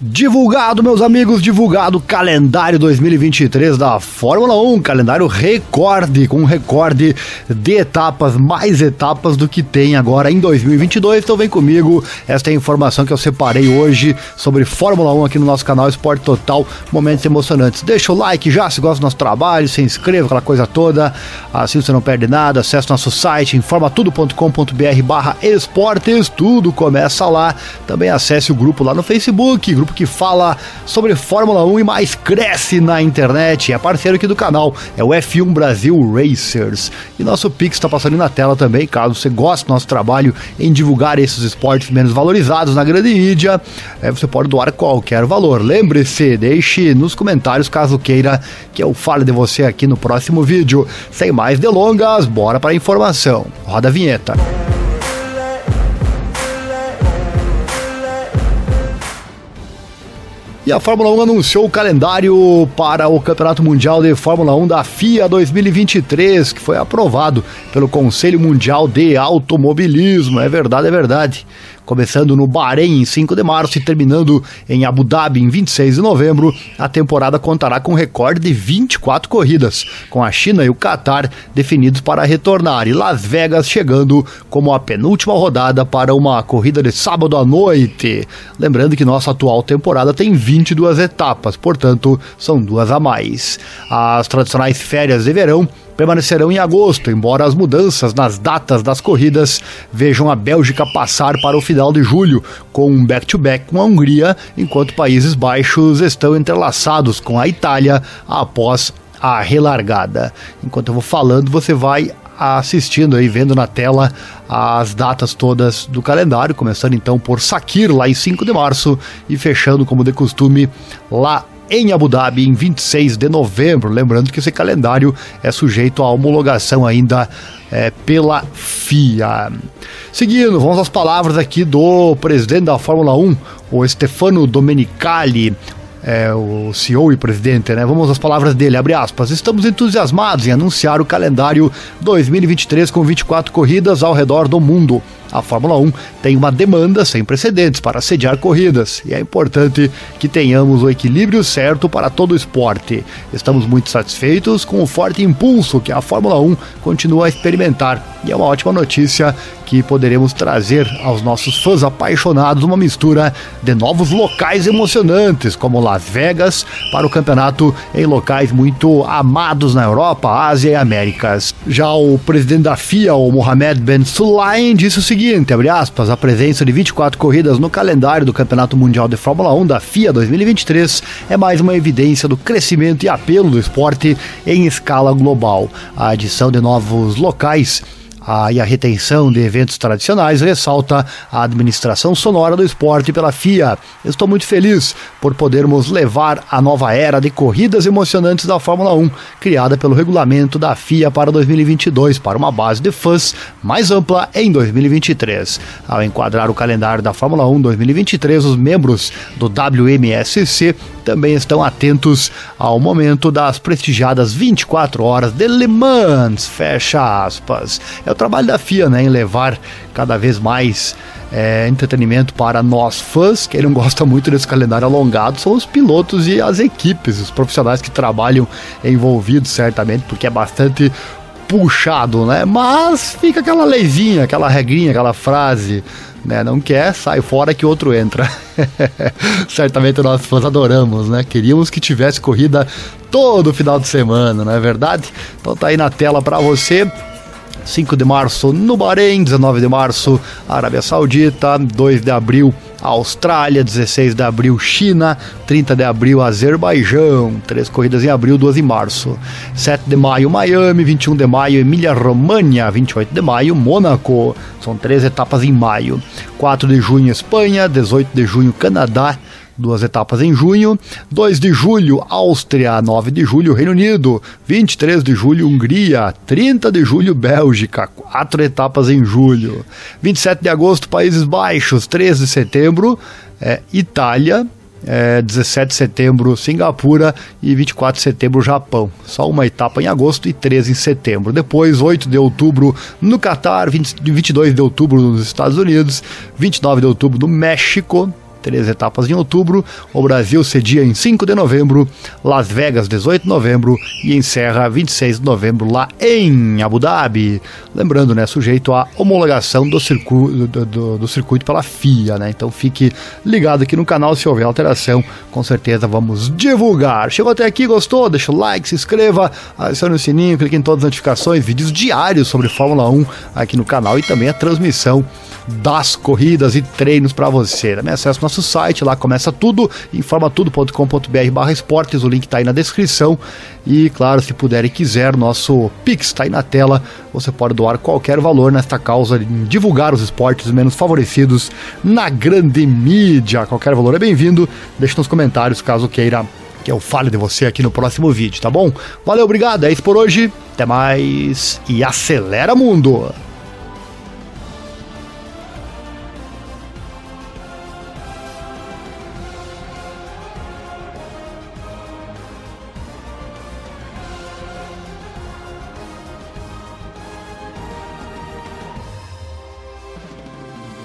Divulgado, meus amigos, divulgado o calendário 2023 da Fórmula 1, calendário recorde, com recorde de etapas, mais etapas do que tem agora em 2022. Então vem comigo, esta é a informação que eu separei hoje sobre Fórmula 1 aqui no nosso canal Esporte Total, momentos emocionantes. Deixa o like já se gosta do nosso trabalho, se inscreva, aquela coisa toda, assim você não perde nada, acesse nosso site informatudo.com.br barra esportes, tudo começa lá. Também acesse o grupo lá no Facebook, grupo grupo que fala sobre Fórmula 1 e mais cresce na internet. É parceiro aqui do canal, é o F1 Brasil Racers. E nosso Pix está passando na tela também, caso você goste do nosso trabalho em divulgar esses esportes menos valorizados na grande mídia, é, você pode doar qualquer valor. Lembre-se, deixe nos comentários caso queira que eu fale de você aqui no próximo vídeo. Sem mais delongas, bora para a informação. Roda a vinheta. E a Fórmula 1 anunciou o calendário para o Campeonato Mundial de Fórmula 1 da FIA 2023, que foi aprovado pelo Conselho Mundial de Automobilismo. É verdade, é verdade começando no Bahrein em 5 de março e terminando em Abu Dhabi em 26 de novembro, a temporada contará com um recorde de 24 corridas, com a China e o Qatar definidos para retornar e Las Vegas chegando como a penúltima rodada para uma corrida de sábado à noite. Lembrando que nossa atual temporada tem 22 etapas, portanto, são duas a mais. As tradicionais férias de verão permanecerão em agosto, embora as mudanças nas datas das corridas vejam a Bélgica passar para o final de julho, com um back-to-back -back com a Hungria, enquanto Países Baixos estão entrelaçados com a Itália após a relargada. Enquanto eu vou falando, você vai assistindo aí, vendo na tela as datas todas do calendário, começando então por Sakir, lá em 5 de março, e fechando, como de costume, lá em Abu Dhabi em 26 de novembro. Lembrando que esse calendário é sujeito à homologação ainda é, pela FIA. Seguindo, vamos às palavras aqui do presidente da Fórmula 1, o Stefano Domenicali é, o CEO e presidente, né? Vamos às palavras dele, abre aspas. Estamos entusiasmados em anunciar o calendário 2023 com 24 corridas ao redor do mundo. A Fórmula 1 tem uma demanda sem precedentes para sediar corridas e é importante que tenhamos o equilíbrio certo para todo o esporte. Estamos muito satisfeitos com o forte impulso que a Fórmula 1 continua a experimentar e é uma ótima notícia que poderemos trazer aos nossos fãs apaixonados uma mistura de novos locais emocionantes, como Las Vegas, para o campeonato em locais muito amados na Europa, Ásia e Américas. Já o presidente da FIA, o Mohamed Ben Sulayem, disse o seguinte, aspas, a presença de 24 corridas no calendário do Campeonato Mundial de Fórmula 1 da FIA 2023 é mais uma evidência do crescimento e apelo do esporte em escala global. A adição de novos locais a, e a retenção de eventos tradicionais ressalta a administração sonora do esporte pela FIA. Estou muito feliz por podermos levar a nova era de corridas emocionantes da Fórmula 1, criada pelo regulamento da FIA para 2022, para uma base de fãs mais ampla em 2023. Ao enquadrar o calendário da Fórmula 1 2023, os membros do WMSC também estão atentos ao momento das prestigiadas 24 horas de Le Mans, fecha aspas. É o trabalho da FIA, né, em levar cada vez mais é, entretenimento para nós fãs. Quem não gosta muito desse calendário alongado são os pilotos e as equipes, os profissionais que trabalham envolvidos, certamente, porque é bastante puxado, né? Mas fica aquela leizinha, aquela regrinha, aquela frase né? Não quer, sai fora que outro entra. Certamente nós fãs adoramos, né? Queríamos que tivesse corrida todo final de semana, não é verdade? Então tá aí na tela para você. 5 de março no Bahrein, 19 de março Arábia Saudita, 2 de abril Austrália, 16 de abril China, 30 de abril Azerbaijão, três corridas em abril, duas em março. 7 de maio Miami, 21 de maio Emília-Romagna, 28 de maio Mônaco. São três etapas em maio. 4 de junho Espanha, 18 de junho Canadá, duas etapas em junho, 2 de julho, Áustria, 9 de julho, Reino Unido, 23 de julho, Hungria, 30 de julho, Bélgica, quatro etapas em julho, 27 de agosto, Países Baixos, 13 de setembro, é, Itália, é, 17 de setembro, Singapura e 24 de setembro, Japão. Só uma etapa em agosto e 13 em setembro. Depois, 8 de outubro no Catar, 20, 22 de outubro nos Estados Unidos, 29 de outubro no México, três etapas em outubro. O Brasil cedia em 5 de novembro, Las Vegas 18 de novembro e encerra 26 de novembro lá em Abu Dhabi. Lembrando, né, sujeito à homologação do, circu do, do, do circuito pela FIA, né? Então fique ligado aqui no canal se houver alteração, com certeza vamos divulgar. Chegou até aqui, gostou? Deixa o like, se inscreva, adicione o sininho, clique em todas as notificações, vídeos diários sobre Fórmula 1 aqui no canal e também a transmissão das corridas e treinos para você. Também acesse nosso site, lá começa tudo, informatudo.com.br barra esportes, o link está aí na descrição. E claro, se puder e quiser, nosso Pix está aí na tela. Você pode doar qualquer valor nesta causa de divulgar os esportes menos favorecidos na grande mídia. Qualquer valor é bem-vindo. Deixe nos comentários caso queira que eu fale de você aqui no próximo vídeo, tá bom? Valeu, obrigado, é isso por hoje. Até mais e acelera mundo!